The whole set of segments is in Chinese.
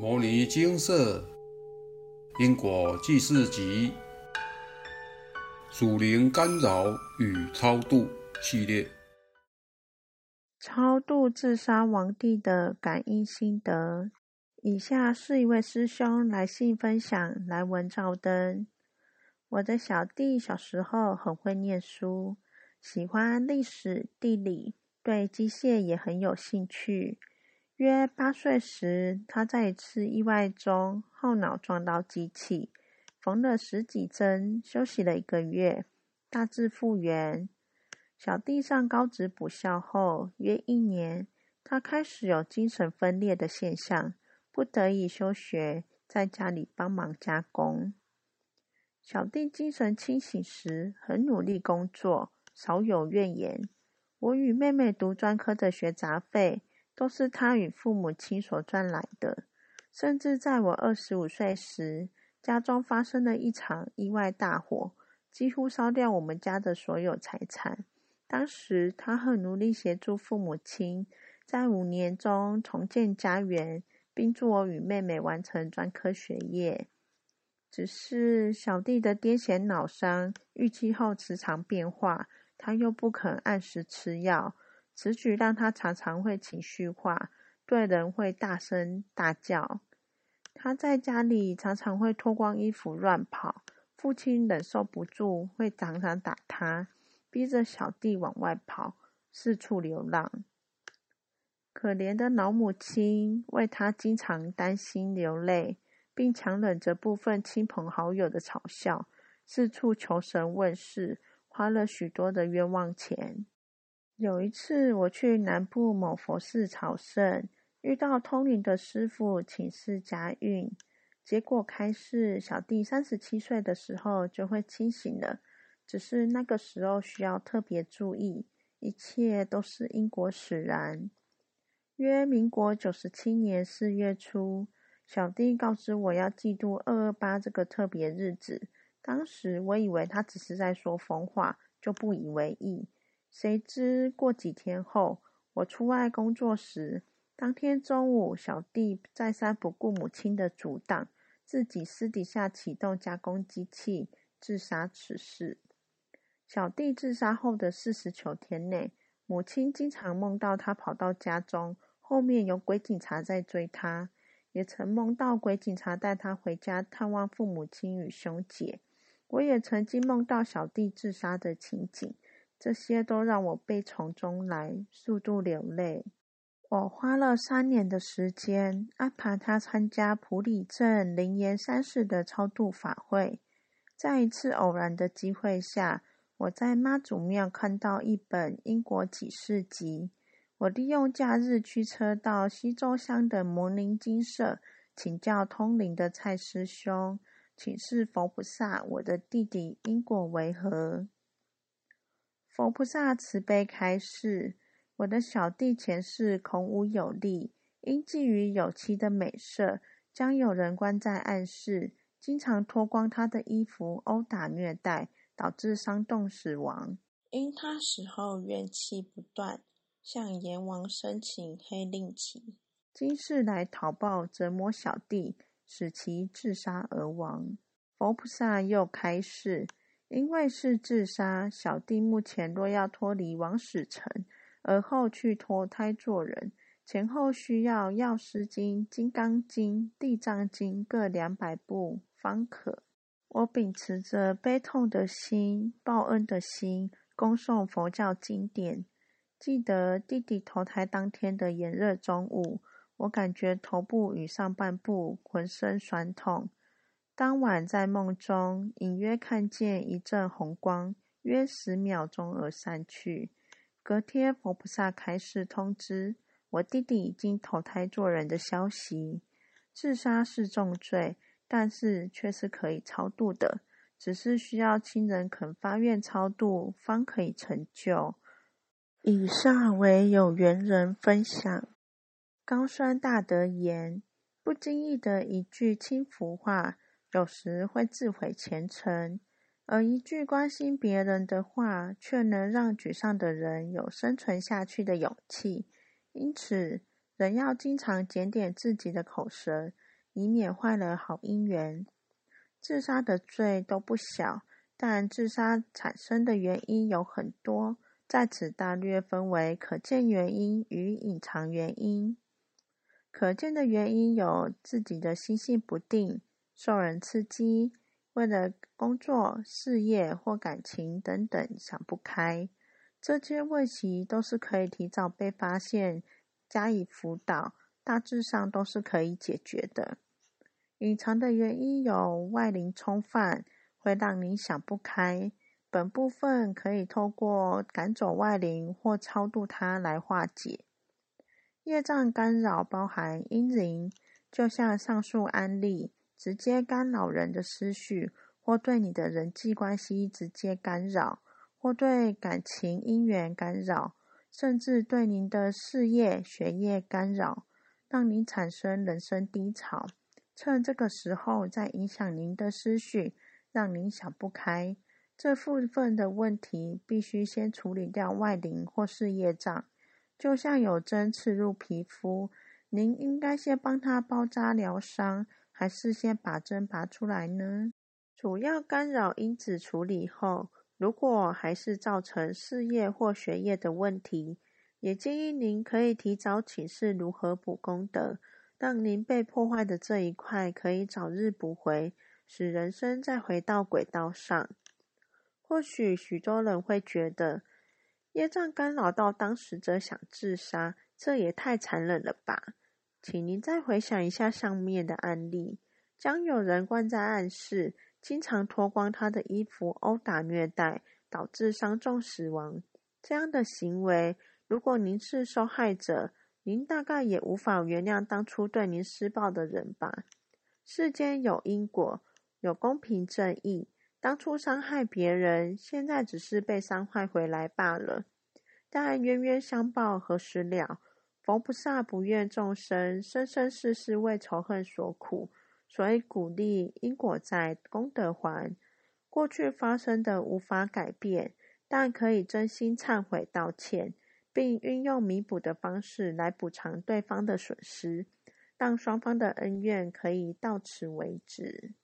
摩尼金色因果记事集属灵干扰与超度系列，超度自杀亡帝的感应心得。以下是一位师兄来信分享来文照灯。我的小弟小时候很会念书，喜欢历史、地理，对机械也很有兴趣。约八岁时，他在一次意外中后脑撞到机器，缝了十几针，休息了一个月，大致复原。小弟上高职补校后，约一年，他开始有精神分裂的现象，不得已休学，在家里帮忙加工。小弟精神清醒时，很努力工作，少有怨言。我与妹妹读专科的学杂费。都是他与父母亲所赚来的。甚至在我二十五岁时，家中发生了一场意外大火，几乎烧掉我们家的所有财产。当时他很努力协助父母亲，在五年中重建家园，并助我与妹妹完成专科学业。只是小弟的癫痫脑伤预期后时常变化，他又不肯按时吃药。此举让他常常会情绪化，对人会大声大叫。他在家里常常会脱光衣服乱跑，父亲忍受不住，会常常打他，逼着小弟往外跑，四处流浪。可怜的老母亲为他经常担心流泪，并强忍着部分亲朋好友的嘲笑，四处求神问事，花了许多的冤枉钱。有一次，我去南部某佛寺朝圣，遇到通灵的师傅请示家运，结果开示小弟三十七岁的时候就会清醒了，只是那个时候需要特别注意，一切都是因果使然。约民国九十七年四月初，小弟告知我要记住二二八这个特别日子，当时我以为他只是在说疯话，就不以为意。谁知过几天后，我出外工作时，当天中午，小弟再三不顾母亲的阻挡，自己私底下启动加工机器自杀。此事，小弟自杀后的四十九天内，母亲经常梦到他跑到家中，后面有鬼警察在追他，也曾梦到鬼警察带他回家探望父母亲与兄姐。我也曾经梦到小弟自杀的情景。这些都让我悲从中来，数度流泪。我花了三年的时间安排他参加普里镇灵岩山寺的超度法会。在一次偶然的机会下，我在妈祖庙看到一本《因果启示集》。我利用假日驱车到西周乡的摩尼金舍，请教通灵的蔡师兄，请示佛菩萨：我的弟弟因果为何？佛菩萨慈悲开示：我的小弟前世孔武有力，因觊觎有妻的美色，将有人关在暗室，经常脱光他的衣服，殴打虐待，导致伤冻死亡。因他死后怨气不断，向阎王申请黑令旗，今世来讨报折磨小弟，使其自杀而亡。佛菩萨又开示。因为是自杀，小弟目前若要脱离王死城，而后去脱胎做人，前后需要药师经、金刚经、地藏经各两百部方可。我秉持着悲痛的心、报恩的心，恭诵佛教经典。记得弟弟投胎当天的炎热中午，我感觉头部与上半部浑身酸痛。当晚在梦中，隐约看见一阵红光，约十秒钟而散去。隔天，佛菩萨开示通知我弟弟已经投胎做人的消息。自杀是重罪，但是却是可以超度的，只是需要亲人肯发愿超度，方可以成就。以上为有缘人分享。高酸大德言：不经意的一句轻浮话。有时会自毁前程，而一句关心别人的话，却能让沮丧的人有生存下去的勇气。因此，人要经常检点自己的口舌，以免坏了好姻缘。自杀的罪都不小，但自杀产生的原因有很多，在此大略分为可见原因与隐藏原因。可见的原因有自己的心性不定、受人刺激、为了工作、事业或感情等等想不开，这些问题都是可以提早被发现，加以辅导，大致上都是可以解决的。隐藏的原因有外灵冲犯，会让你想不开，本部分可以透过赶走外灵或超度它来化解。业障干扰包含阴灵，就像上述案例，直接干扰人的思绪，或对你的人际关系直接干扰，或对感情姻缘干扰，甚至对您的事业学业干扰，让您产生人生低潮。趁这个时候再影响您的思绪，让您想不开。这部分的问题必须先处理掉外灵或是业障。就像有针刺入皮肤，您应该先帮他包扎疗伤，还是先把针拔出来呢？主要干扰因子处理后，如果还是造成事业或学业的问题，也建议您可以提早请示如何补功德，让您被破坏的这一块可以早日补回，使人生再回到轨道上。或许许多人会觉得。业障干扰到当时者想自杀，这也太残忍了吧！请您再回想一下上面的案例：将有人关在暗室，经常脱光他的衣服，殴打虐待，导致伤重死亡。这样的行为，如果您是受害者，您大概也无法原谅当初对您施暴的人吧？世间有因果，有公平正义。当初伤害别人，现在只是被伤害回来罢了。但冤冤相报何时了？佛菩萨不愿众生生生世世为仇恨所苦，所以鼓励因果在，功德还。过去发生的无法改变，但可以真心忏悔道歉，并运用弥补的方式来补偿对方的损失，让双方的恩怨可以到此为止。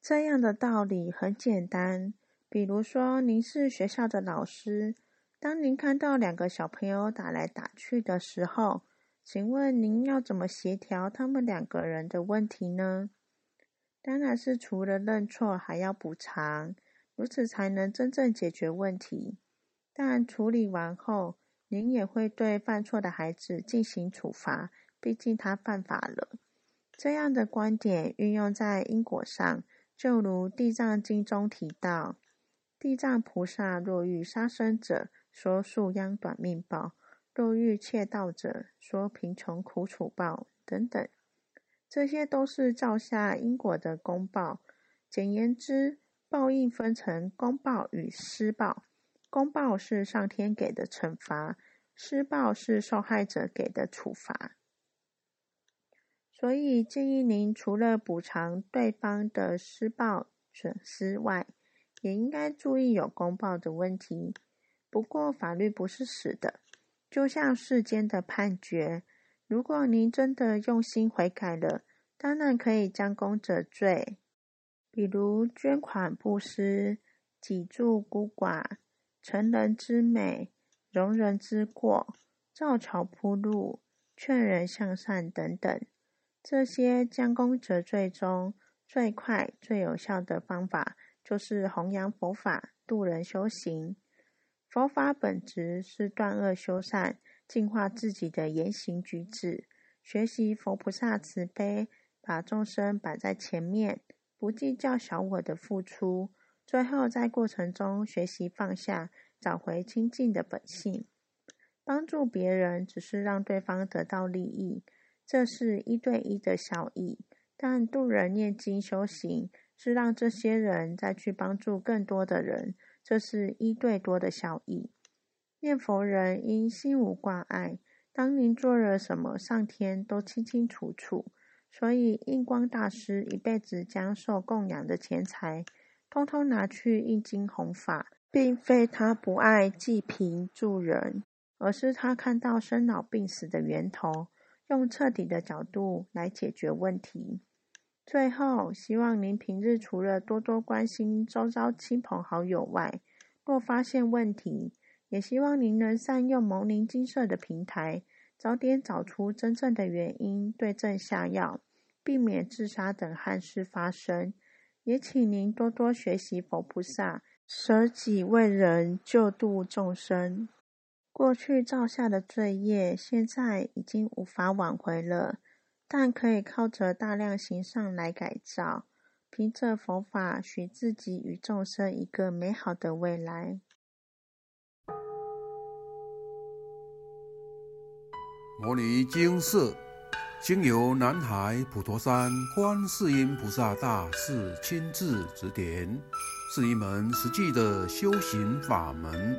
这样的道理很简单，比如说，您是学校的老师，当您看到两个小朋友打来打去的时候，请问您要怎么协调他们两个人的问题呢？当然是除了认错，还要补偿，如此才能真正解决问题。但处理完后，您也会对犯错的孩子进行处罚，毕竟他犯法了。这样的观点运用在因果上。就如《地藏经》中提到，地藏菩萨若遇杀生者，说树秧短命报；若遇窃盗者，说贫穷苦楚报等等，这些都是造下因果的公报。简言之，报应分成公报与私报。公报是上天给的惩罚，私报是受害者给的处罚。所以建议您除了补偿对方的施暴损失外，也应该注意有公报的问题。不过法律不是死的，就像世间的判决，如果您真的用心悔改了，当然可以将功折罪，比如捐款布施、济助孤寡、成人之美、容人之过、造桥铺路、劝人向善等等。这些将功折罪中最快、最有效的方法，就是弘扬佛法、度人修行。佛法本质是断恶修善，净化自己的言行举止。学习佛菩萨慈悲，把众生摆在前面，不计较小我的付出。最后在过程中学习放下，找回清净的本性。帮助别人，只是让对方得到利益。这是一对一的效益，但度人念经修行是让这些人再去帮助更多的人，这是一对多的效益。念佛人因心无挂碍，当您做了什么，上天都清清楚楚。所以印光大师一辈子将受供养的钱财，通通拿去印经弘法，并非他不爱济贫助人，而是他看到生老病死的源头。用彻底的角度来解决问题。最后，希望您平日除了多多关心周遭亲朋好友外，若发现问题，也希望您能善用蒙林金色的平台，早点找出真正的原因，对症下药，避免自杀等憾事发生。也请您多多学习佛菩萨，舍己为人，救度众生。过去造下的罪业，现在已经无法挽回了。但可以靠着大量行善来改造，凭着佛法，许自己与众生一个美好的未来。摩尼经寺经由南海普陀山观世音菩萨大士亲自指点，是一门实际的修行法门。